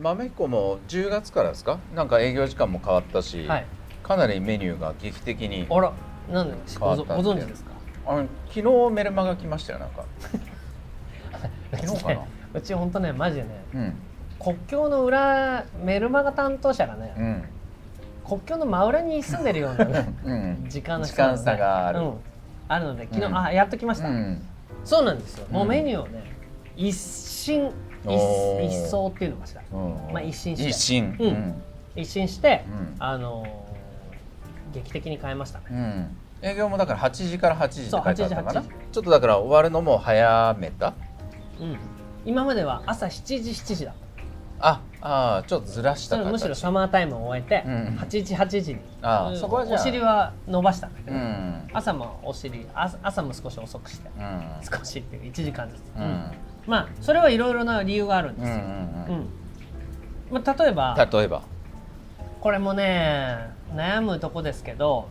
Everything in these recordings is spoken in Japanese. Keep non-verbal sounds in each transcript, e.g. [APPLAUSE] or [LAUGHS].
豆彦も10月からですか？なんか営業時間も変わったし、はい。かなりメニューが劇的にあらなんでご存知ですか？あの昨日メルマガ来ましたよなんか。[LAUGHS] 昨日かな？うち本当ねマジでねうん。国境の裏メルマガ担当者がね、うん。国境の真裏に住んでるようなねうん。時間の時間差がある、うん、あるので昨日、うん。あやっと来ました、うん。そうなんですよ。もううん。メニューをね一新一一掃っていうのかしら。うんまあ一新して。一新。うん。うん。一新して、うん。あのー劇的に変えましたね。うん。営業もだから8時から8時って書いてあったのかな。そう8時8ちょっとだから終わるのも早めた？うん。今までは朝7時7時だった。ああーちょっとずらしたむしろサマータイムを終えて、うん。8時8時に。あそこはお尻は伸ばしたんだけど、うん。朝もお尻朝朝も少し遅くしてうん。少しっていうか1時間ずつ、まあそれはいろいろな理由があるんですよ、うんうんうん。うん。まあ、例えば例えば。これもね悩むとこですけど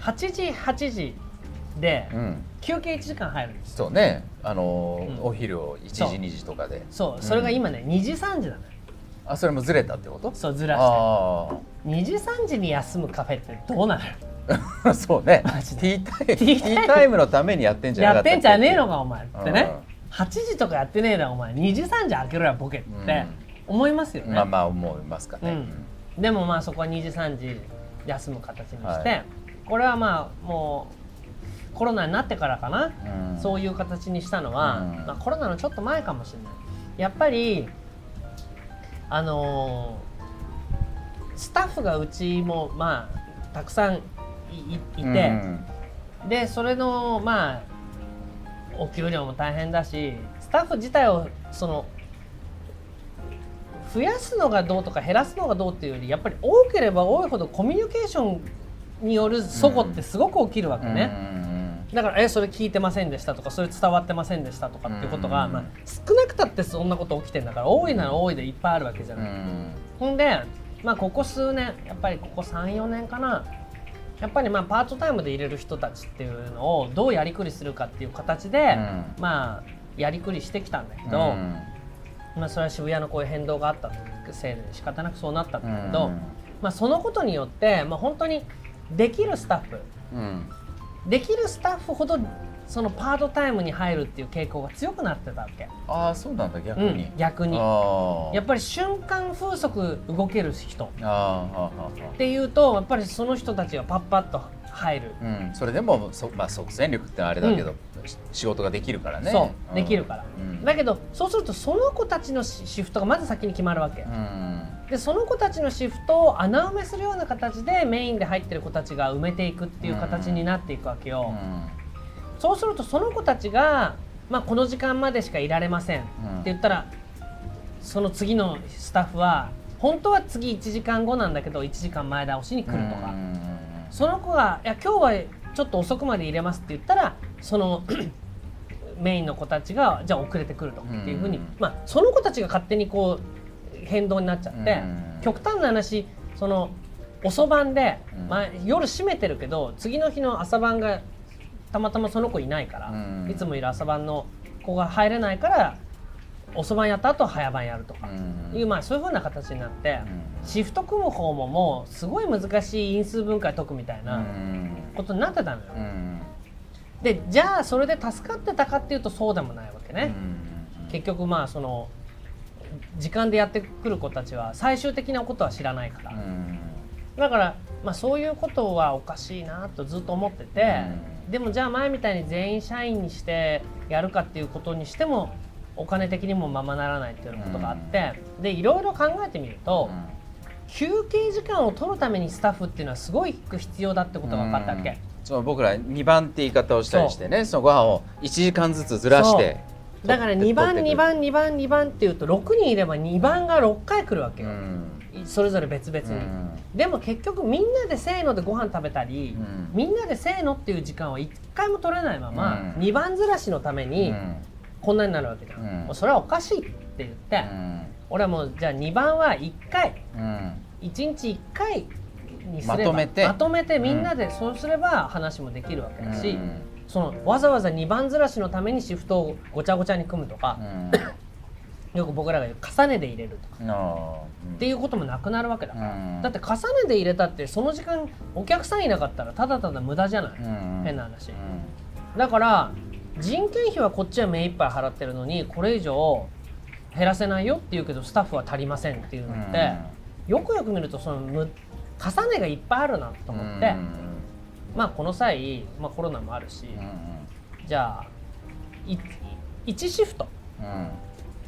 8時8時でうん。休憩1時間入るんですそうね。あのお昼を1時そう。2時とかで。そう。それが今ね2時3時だねあそれもずれたってこと？そうずらして。あ2時3時に休むカフェってどうなる？あ [LAUGHS] そうね。ティータイムテティータイムのためにやってんじゃなかやったってんじゃねえのかかお前ってね8時とかやってねえだろお前。2時3時開けろやボケって。思いますよね、まあまあ思いますかね、うん。でもまあそこは2時3時休む形にして、はい。これはまあもうコロナになってからかな、うん。そういう形にしたのは、うん。まあ、コロナのちょっと前かもしれない。やっぱりあのースタッフがうちもまあたくさんいいいて、うん。でそれのまあお給料も大変だしスタッフ自体をその増やすのがどうとか減らすのがどうっていうよりやっぱり多ければ多いほどコミュニケーションによる齟齬ってすごく起きるわけね、だから「えそれ聞いてませんでした」とか「それ伝わってませんでした」とかっていうことが、うんまあ、少なくたってそんなこと起きてんだから多いなら多いでいっぱいあるわけじゃない。ほんで、まあ、ここ数年やっぱりここ34年かなやっぱりまあパートタイムで入れる人たちっていうのをどうやりくりするかっていう形で、うん。まあやりくりしてきたんだけど、うん。まあ、それは渋谷のこういう変動があったせいで仕方なくそうなったんだけど、うん。まあ、そのことによって、まあ、本当にできるスタッフ。うん。できるスタッフほどそのパートタイムに入るっていう傾向が強くなってたわけ、ああそうなんだ逆に、うん、逆に。やっぱり瞬間風速動ける人。っていうとやっぱりその人たちがパッパッと入る、うんそれでもそ、まあ、即戦力ってあれだけど、し仕事ができるからね。そうできるから、うん。だけどそうするとその子たちのシシフトがまず先に決まるわけ、うん。でその子たちのシフトを穴埋めするような形でメインで入ってる子たちが埋めていくっていう形になっていくわけよ、そうするとその子たちが、まあ、この時間までしかいられませんってうん。言ったらその次のスタッフは本当は次1時間後なんだけど1時間前倒しに来るとか、うんその子が「いや今日はちょっと遅くまで入れます」って言ったらその [CLEARS THROAT] メインの子たちがじゃあ遅れてくると。かっていうふうに、うんまあ、その子たちが勝手にこう変動になっちゃって、うん。極端な話その遅番で、うん。まあ、夜閉めてるけど次の日の朝晩がたまたまその子いないから、うん。いつもいる朝晩の子が入れないから遅番やった後早番やるとか。うん。いう、まあ、そういうふうな形になって。うん。シフト組む方ももうすごい難しい因数分解解くみたいなことになってたのよ、うん。でじゃあそれで助かってたかっていうとそうでもないわけね、うん。結局まあその時間でやってくる子たちは最終的なことは知らないから、うん。だから、まあ、そういうことはおかしいなとずっと思ってて、でもじゃあ前みたいに全員社員にしてやるかっていうことにしてもお金的にもままならないっていうことがあって、でいろいろ考えてみると、休憩時間を取るためにスタッフっていうのはすごい必要だってことが分かったわけ、うん。そう僕ら2番って言い方をしたりしてね。そのご飯を1時間ずつずらしてだから2番2番2番2番っていうと6人いれば2番が6回来るわけうよ、んそれぞれ別々。に、うん。でも結局みんなでせーのでご飯食べたり、うん。みんなでせーのっていう時間を1回も取れないまま、うん。2番ずらしのためにうん。こんなになるわけじゃん、うん。もうそれはおかしいって言って、うん。俺はもうじゃあ2番は1回うん。1日1回にすればまとめて。まとめてみんなでそうすれば話もできるわけだし、うん。そのわざわざ2番ずらしのためにシフトをごちゃごちゃに組むとか、よく僕らが言う重ねで入れるとか。あっていうこともなくなるわけだから、うん。だって重ねで入れたってその時間お客さんいなかったらただただ無駄じゃない、うん変な話。うん。だから人件費はこっちは目いっぱい払ってるのにこれ以上減らせないよって言うけどスタッフは足りませんっていうのって、よくよく見るとそのむ重ねがいっぱいあるなと思って、うん。まあこの際、まあ、コロナもあるし、うんじゃあい1シフト。うん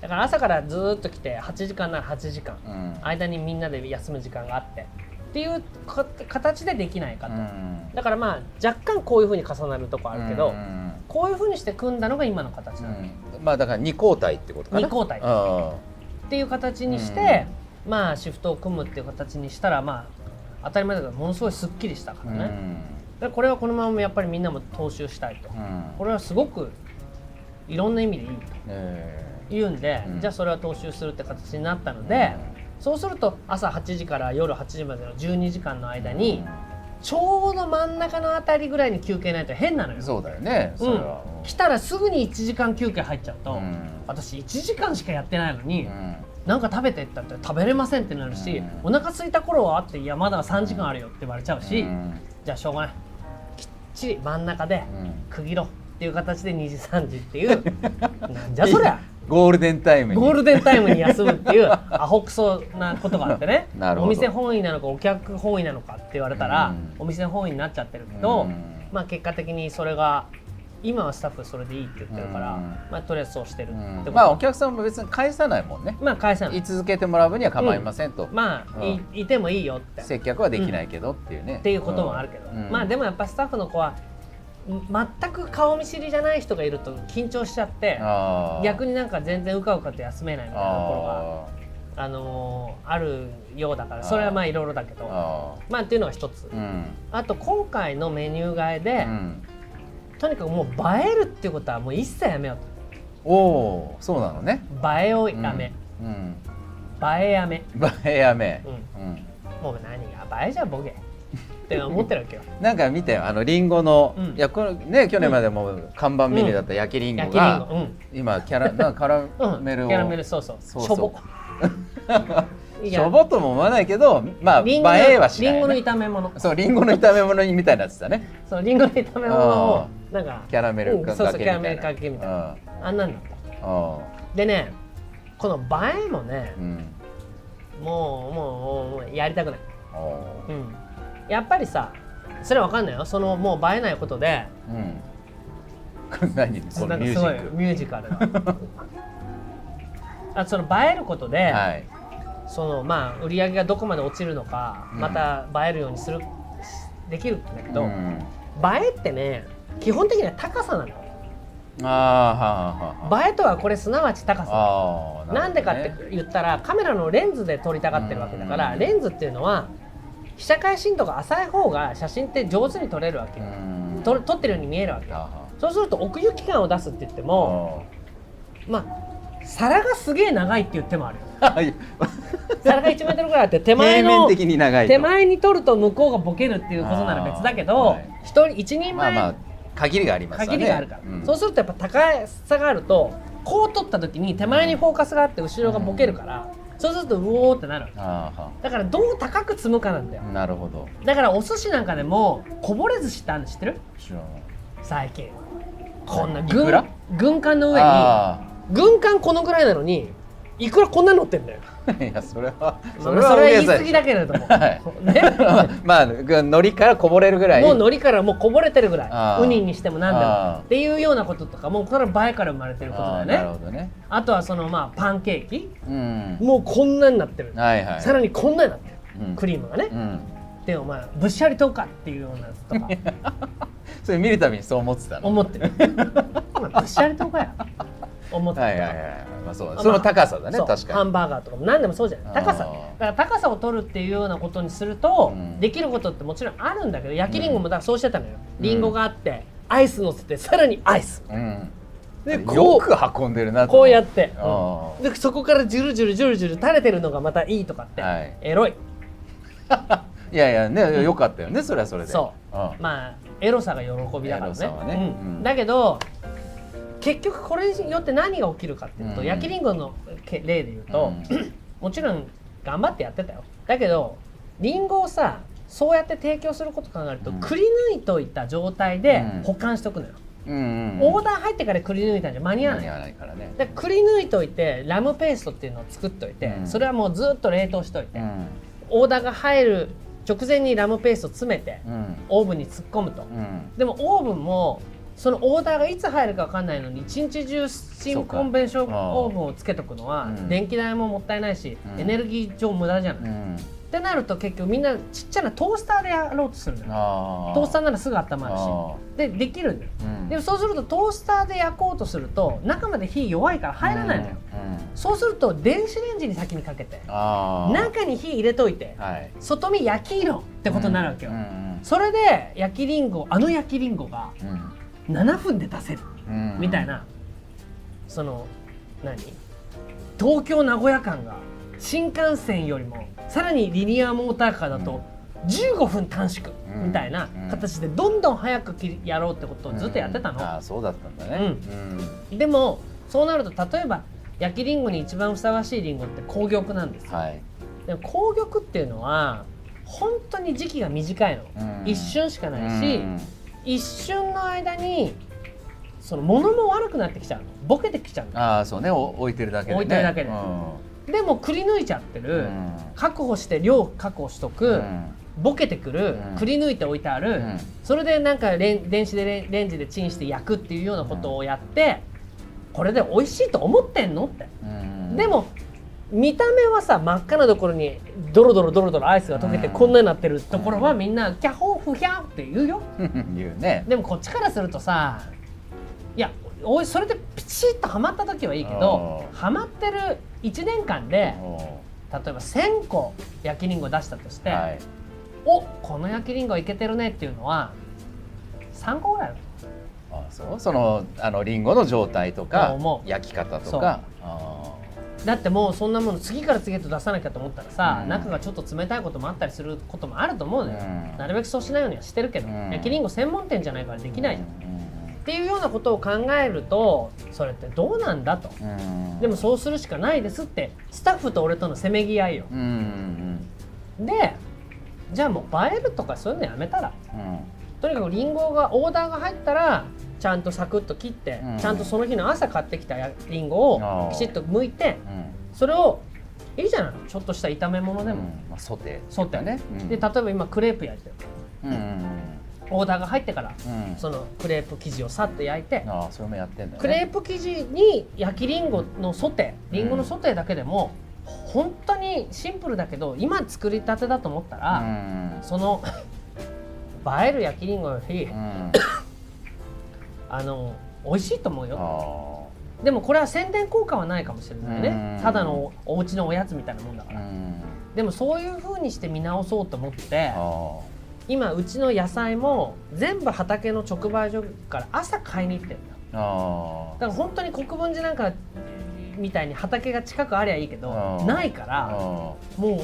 だから朝からずーっと来て8時間なら8時間。うん。間にみんなで休む時間があって。っていうか形でできないかと、うん。だからまあ若干こういうふうに重なるとこあるけど、うんこういうふうにして組んだのが今の形なの、うん。まあだから二交代ってことかな。二交代。あっていう形にして、まあシフトを組むっていう形にしたらまあ当たり前だけどものすごいすっきりしたかあらね、でこれはこのままやっぱりみんなも踏襲したいと、うん。これはすごくいろんな意味でいいえ。と言うんで、うん。じゃあそれは踏襲するって形になったので、そうすると朝8時から夜8時までの12時間の間に、ちょうど真ん中のあたりぐらいに休憩ないと変なのよ。そうだよね。それは。来たらすぐに1時間休憩入っちゃうと、うん。私1時間しかやってないのに、うん。なんか食べてって言ったら食べれませんってなるし、うん。お腹空いた頃はあっていやまだ3時間あるよって言われちゃうし、うん。じゃあしょうがない。きっちり真ん中でうん。区切ろうっていう形で2時3時っていう。[LAUGHS] なんじゃそりゃゴールデンタイムに。ゴールデンタイムに休むっていう [LAUGHS] アホクソなことがあってね。[LAUGHS] なるほど。お店本位なのかお客本位なのかって言われたら、うん。お店本位になっちゃってるけど、うん。まあ結果的にそれが今はスタッフそれでいいって言ってるから、うん。まあとりあえずそうしてるってまあお客さんも別に返さないもんね。まあ返さない。居続けてもらう分には構いませんと。まあ、いうん。いてもいいよって。接客はできないけどっていうね。っていうこともあるけど、うん。まあでもやっぱスタッフの子はん全く顔見知りじゃない人がいると緊張しちゃって逆になんか全然うかうかと休めないみたいなところがああのーあるようだからそれはまあいろいろだけーどあまあっていうのが一つ、ーうん。あと今回のメニュー替えで、うん。とにかくもう映えるっていうことはもう一切やめようおおそうなのね。と映えをやめ、うん。うん。映えやめ、映えやめ。もう何が映えじゃボケって思ってるわけよ。なんか見てよあのリンゴの、うん。いやこれね去年までも看板メニューだった焼きリンゴが、うん。今キャラ [LAUGHS] なんかカラうん、メルを、キャラメルそうそう。そうそう。しょぼ。[LAUGHS] いしやょぼとも思わないけどまあ映えはしない、リンゴのね、炒め物。そうリンゴの炒め物にみたいになってたね。そうリンゴの炒め物をなんかキャラメルかうんそうそうけみたいなキャラメルかけみたいな。あんなんだった。うん。でねこの映えもねうん。もうもうもうやりたくない、うん、やっぱりさそれは分かんないよ。そのもう映えないことで。うん。[LAUGHS] 何？このミュージック。ミュージカルな。[LAUGHS] あその映えることで、はい。そのまあ売り上げがどこまで落ちるのか、うん。また映えるようにするできるんだけど、うん。映えってね基本的には高さなのよ。あーはあはあはあ映えとはこれすなわち高さなんでかって言ったらカメラのレンズで撮りたがってるわけだからうん。レンズっていうのは被写界深度が浅い方が写真って上手に撮れるわけ撮撮ってるように見えるわけそうすると奥行き感を出すって言ってー。もまあ皿がすげえ長いって言ってもある [LAUGHS] 皿が1メートルぐらいあって手前平面の的に長いと。手前に撮ると向こうがボケるっていうことなら別だけどあーはい。一人一人前まあまあ限りがありますわね。限りがあるから、うん。そうするとやっぱ高さがあるとこう撮った時に手前にフォーカスがあって後ろがボケるから、そうするとうおーってなるあーはだからどう高く積むかなんだよ。なるほど。だからお寿司なんかでもこぼれ寿司ってあるの知ってる？最近。こんない軍軍艦の上にあ軍艦このぐらいなのにいくらこんなの乗ってんだよ。あ [LAUGHS] いやそれはそれは言い過ぎだけけれども、はい。ね。まあ海苔からこぼれるぐらい。もう海苔からもうこぼれてるぐらいウニにしても何でも。っていうようなこととかもうこれは映えから生まれてることだよあーなるねほどね。あとはそのまあパンケーキ。うん。もうこんなになってる、はいはい。さらにこんなになってる、うん。クリームがね、うん。でお前ぶっしゃりとかっていうようなやつとか。[LAUGHS] それ見るたびにそう思ってたの？思ってる。ぶっしゃりとかや思ってた。はいはいはいまあそうまあだその高さだね確かに。ハンバーガーとかも。何でもそうじゃない。高さ。だから高さを取るっていうようなことにすると、うん。できることってもちろんあるんだけど焼きりんごもだからそうしてたのよ、うん。りんごがあってアイス乗せてさらにアイス。うん。でこうよく運んでるなとこうやって、あうんでそこからジュルジュルジュルジュル垂れてるのがまたいいとかって、はい。エロい。[LAUGHS] いやいやねよかったよねそれはそれで。そう。うん。まあエロさが喜びだからね。エロさはね。うん。うん。だけど結局これによって何が起きるかっていうと、うん。焼きりんごのけ例で言うと、[CLEARS THROAT] もちろん頑張ってやってたよ。だけどりんごをさそうやって提供すること考えると、うん。くり抜いといた状態でうん。保管しとくのよ、うんうんオーダー入ってからくり抜いたんじゃ間に合わない。ないからね。でくり抜いといてラムペーストっていうのを作っといて、うん。それはもうずっと冷凍しといて、うん。オーダーが入る直前にラムペースト詰めてうん。オーブンに突っ込むと、うん。でもオーブンもそのオーダーがいつ入るか分かんないのに一日中スチームコンベンションオーブンをつけとくのはうん。電気代ももったいないし、うん。エネルギー上無駄じゃない、っうん。てなると結局みんなちっちゃなトースターでやろうとするのよ。あトースターならすぐ温まるし。あでできるんだよ。うん。でもそうするとトースターで焼こうとすると中まで火弱いから入らないのよ、うん。うん。そうすると電子レンジに先にかけて中に火入れといてはい。外見焼き色ってことになるわけよ、うんそれで焼きりんごあの焼きりんごがうん7分で出せる。うん。みたいな、その何？東京名古屋間が新幹線よりもさらにリニアモーターカーだと15分短縮。うん。みたいなうん。形でどんどん早くやろうってことをずっとやってたの、ああそうだったんだね。でもそうなると例えば焼きりんごに一番ふさわしいりんごって紅玉なんですよ。はい。でも紅玉っていうのは本当に時期が短いの、うん。一瞬しかないし、うん一瞬の間にその物も悪くなってきちゃうの。ボケてきちゃうの。ああそうね。お置いてるだけでね。置いてるだけで。うん。でもくり抜いちゃってる、うん。確保して量確保しとく、うん。ボケてくる、うん。くり抜いて置いてある、うん。それでなんかレン電子でレンレンジでチンして焼くっていうようなことをやって、これで美味しいと思ってんのって、うん。でも見た目はさ真っ赤なところにドロドロドロドロアイスが溶けてうん。こんなになってるところはみんなキャホーフヒャーって言うよ。言うね。でもこっちからするとさいやおいそれでピチッとはまった時はいいけどうん。はまってる1年間でお例えば1,000個焼きりんご出したとして、はい。おこの焼きりんごいけてるねっていうのは3個ぐらいある。あそう？そのあのリンゴの状態とか焼き方とか。あだってもうそんなもの次から次へと出さなきゃと思ったらさ、うん。中がちょっと冷たいこともあったりすることもあると思うのよ、うん。なるべくそうしないようにはしてるけど、うん。焼きりんご専門店じゃないからできないじゃん、っうん。ていうようなことを考えるとそれってどうなんだと、でもそうするしかないですってスタッフと俺とのせめぎ合いよ。でじゃあもう映えるとかそういうのやめたら。うん。とにかくリンゴがオーダーが入ったらちゃんとサクッと切って、うん。ちゃんとその日の朝買ってきたやリンゴあー。をきちっと剥いてうん。それをいいじゃないちょっとした炒め物でも、うん。まあソテーそうだよね、うん。で例えば今クレープ焼いてる。オーダーが入ってからそのクレープ生地をさっと焼いてああそれもやってんだクレープ生地に焼きりんごのソテーりん。ごのソテーだけでも本当にシンプルだけど今作りたてだと思ったら、うん。その映える焼きりんごより、うん [LAUGHS] あの美味しいと思うよ。あでもこれは宣伝効果はないかもしれないね。うん。ただのお家のおやつみたいなもんだから、ん。でもそういう風にして見直そうと思ってあ今うちの野菜も全部畑の直売所から朝買いに行ってるんだだから本当に国分寺なんかみたいに畑が近くありゃいいけどうんないからあもう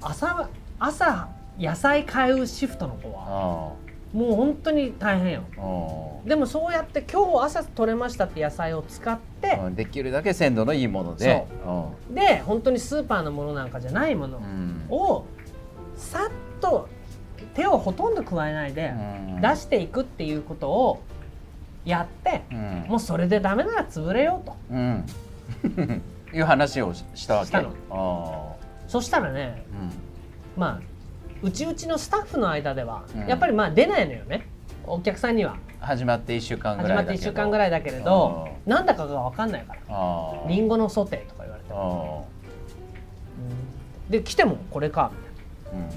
朝朝野菜買うシフトの子はあもう本当に大変よ。あでもそうやって今日朝取れましたって野菜を使ってうんできるだけ鮮度のいいもので。で本当にスーパーのものなんかじゃないもの。うん。をさっと手をほとんど加えないでうん。出していくっていうことをやってうん。もうそれでダメなら潰れようと。うん。[LAUGHS] いう話をししたわけ。したの。あそしたらねあうん。まあうちうちのスタッフの間では、うん。やっぱりまあ出ないのよね。お客さんには。始まって1週間ぐ始まってらいだけど。1週間ぐらいだけれどなんだかが分かんないから。りんごのソテーとか言われてあで来てもこれか。みたいなあ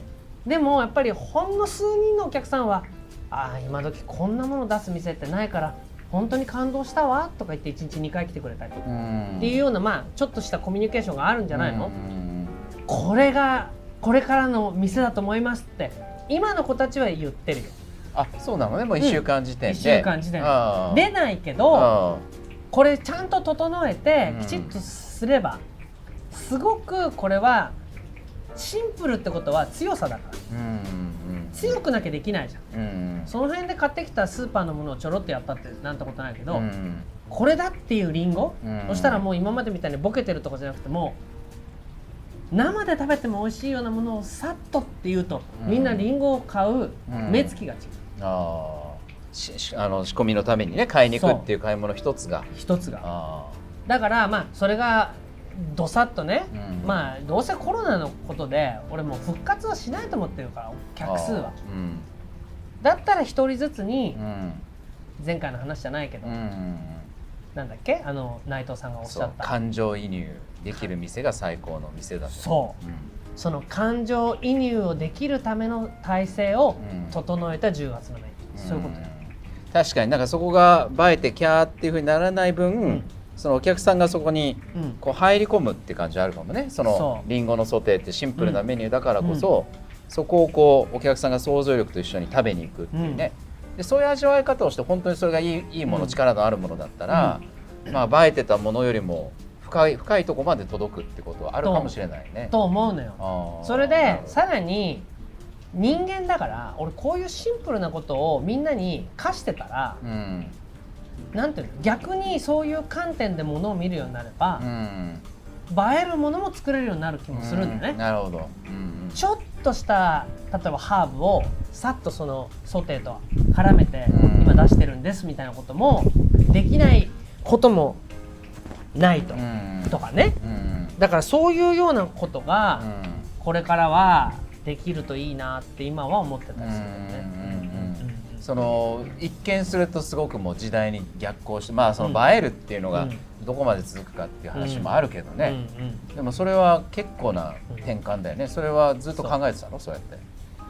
でもやっぱりほんの数人のお客さんはああ今時こんなもの出す店ってないから本当に感動したわとか言って1日2回来てくれたり。っていうようなまあちょっとしたコミュニケーションがあるんじゃないの、うん。これがこれからの店だと思いますって今の子たちは言ってるよ。あそうなのね。もう1週間時点で、1週間時点出ないけどあこれちゃんと整えてうん。きちっとすればすごくこれはシンプルってことは強さだから。あうんうん。強くなきゃできないじゃん。うんその辺で買ってきたスーパーのものをちょろっとやったってなんてことないけど、うんこれだっていうリンゴ、うん。そしたらもう今までみたいにボケてるとかじゃなくても生で食べても美味しいようなものをさっとっていうと、うん。みんなリンゴを買ううん。目つきが違う、あー。ししあの仕込みのためにね買いに行くっていう買い物一つが。一つが。あだからまあそれがどさっとね、うん。まあどうせコロナのことで俺もう復活はしないと思ってるからー客数は。うん。だったら一人ずつにうん。前回の話じゃないけど、うんうんなんだっけ？あの内藤さんがおっしゃった。感情移入できる店が最高の店だと。そう。うん。その感情移入をできるための体制をうん。整えた10月のメニュー、そういうこと。だよ、ん。確かになんかそこが映えてキャーっていうふうにならない分、ん。そのお客さんがそこにうん。こう入り込むって感じあるかもね。そのそう。リンゴのソテーってシンプルなメニューだからこそ、そこをこうお客さんが想像力と一緒に食べに行くっていうね、でそういう味わい方をして本当にそれがいいいいもの、うん力のあるものだったら、まあ映えてたものよりも深い深いとこまで届くってことはあるかもしれないね。と思うのよ。それでさらに人間だから俺こういうシンプルなことをみんなに課してたらうん。なんていうの逆にそういう観点でものを見るようになればう、ん映えるものも作れるようになる気もするんだよね、うなるほど、うんちょっとした例えばハーブをさっとそのソテーと絡めてうん。今出してるんですみたいなこともできないこともないと,、うん。とかね。うん。だからそういうようなことがうん。これからはできるといいなって今は思ってたりするよね。うんうんうんうん。その一見するとすごくもう時代に逆行してまあその映えるっていうのがうんどこまで続くかっていう話もあるけどね、うんうんでもそれは結構な転換だよね。それはずっと考えてたの？そうやって。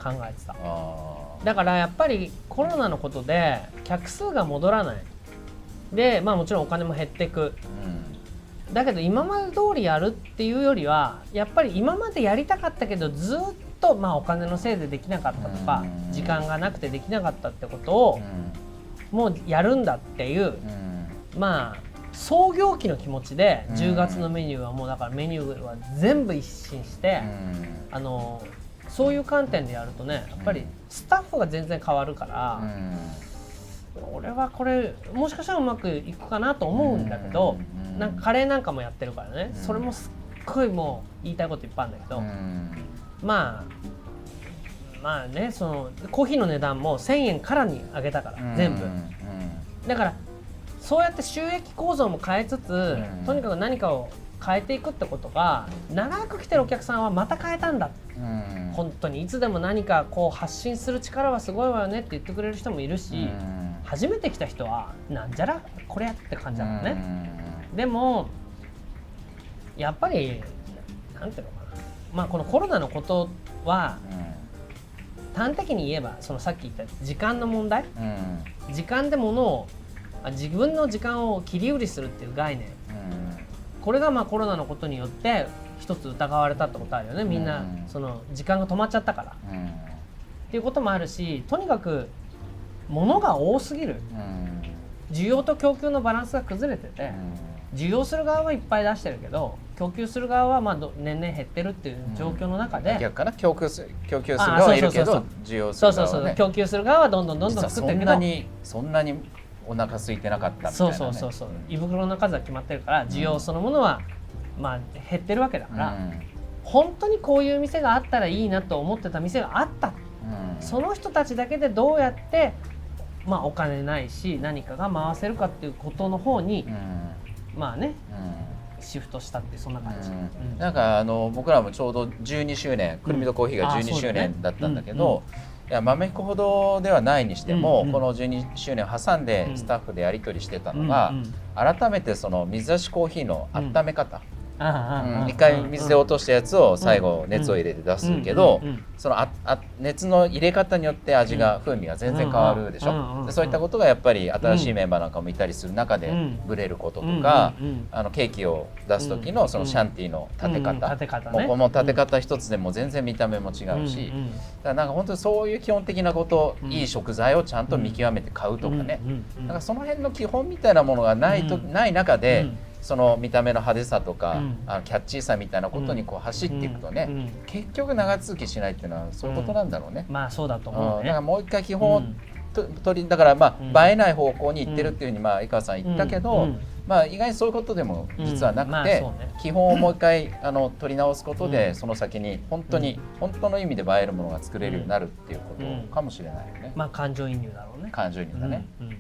考えてた。あだからやっぱりコロナのことで客数が戻らない。でまあもちろんお金も減っていく。ーうん。だけど今まで通りやるっていうよりはやっぱり今までやりたかったけどずっとまあお金のせいでできなかったとかうん。時間がなくてできなかったってことをもうやるんだっていう。うんうん。まあ創業期の気持ちでうん。10月のメニューはもうだからメニューは全部一新して、あのそういう観点でやるとねやっぱりスタッフが全然変わるから、俺はこれもしかしたらうまくいくかなと思うんだけど、うん。なんかカレーなんかもやってるからね、うん。それもすっごいもう言いたいこといっぱいあるんだけど、うん。まあまあねそのコーヒーの値段も1,000円からに上げたから、全部。うん。だからそうやって収益構造も変えつつ、ん。とにかく何かを変えていくってことが長く来てるお客さんはまた変えたんだ。うん。本当に。いつでも何かこう発信する力はすごいわよねって言ってくれる人もいるし、うん。初めて来た人はなんじゃらこれやって感じだからね、うん。でもやっぱりなんていうのかな。まあこのコロナのことは端的に言えばそのさっき言った時間の問題。時間で物をあ自分の時間を切り売りするっていう概念。これがまあコロナのことによって一つ疑われたってことあるよね。みんなうんその時間が止まっちゃったから。うん。うんっていうこともあるしとにかく物が多すぎる。うん。需要と供給のバランスが崩れてて需要する側はいっぱい出してるけど供給する側はまあど年々減ってるっていう状況の中で、逆かな供給す供給するあ側はいるけどそうそう。需要すそうそうそう、る側はね供給する側はどんどんどんどん作ってるけどんなにそんなにお腹空いてなかったみたいなそうねそうそうそう。胃袋の数は決まってるから需要そのものはまあ減ってるわけだから、本当にこういう店があったらいいなと思ってた店があった。うん。その人たちだけでどうやって、まあ、お金ないし何かが回せるかっていうことの方にう、ん。まあねうん。シフトしたってそんな感じ、うん。うん。なんかあの僕らもちょうど12周年くるみとコーヒーが12あーそうだね。周年だったんだけどいや豆彦ほどではないにしても、うんうん。この12周年挟んでうんスタッフでやり取りしてたのが、うんうん。改めてその水出しコーヒーの温め方、一回水で落としたやつを最後熱を入れて出すけど、そのああ熱の入れ方によって味が、風味が全然変わるでしょ、でそういったことがやっぱり新しいメンバーなんかもいたりする中でうん。ブレることとか、あのケーキを出す時のそのシャンティーの立て方、もうこの立て方一つでも全然見た目も違うし、だからなんか本当にそういう基本的なこと、うん。いい食材をちゃんと見極めて買うとかね、うんうんうん。なんかその辺の基本みたいなものがないと、うん。ない中で、うんその見た目の派手さとか、うん。あのキャッチーさみたいなことにこう走っていくとね、うん。うん。結局長続きしないっていうのはそういうことなんだろうね。まあそうだとうん思うねだからもう一回基本取りだからまうん。あ映えない方向に行ってるっていうふうにまあ井川さん言ったけど、うん。まあ意外にそういうことでも実はなくて、基本をもう一回あの取り直すことで、うん。その先に本当に、本当の意味で映えるものが作れるようになるっていうことかもしれないよね、まあ感情移入だろうね。感情移入だね。うん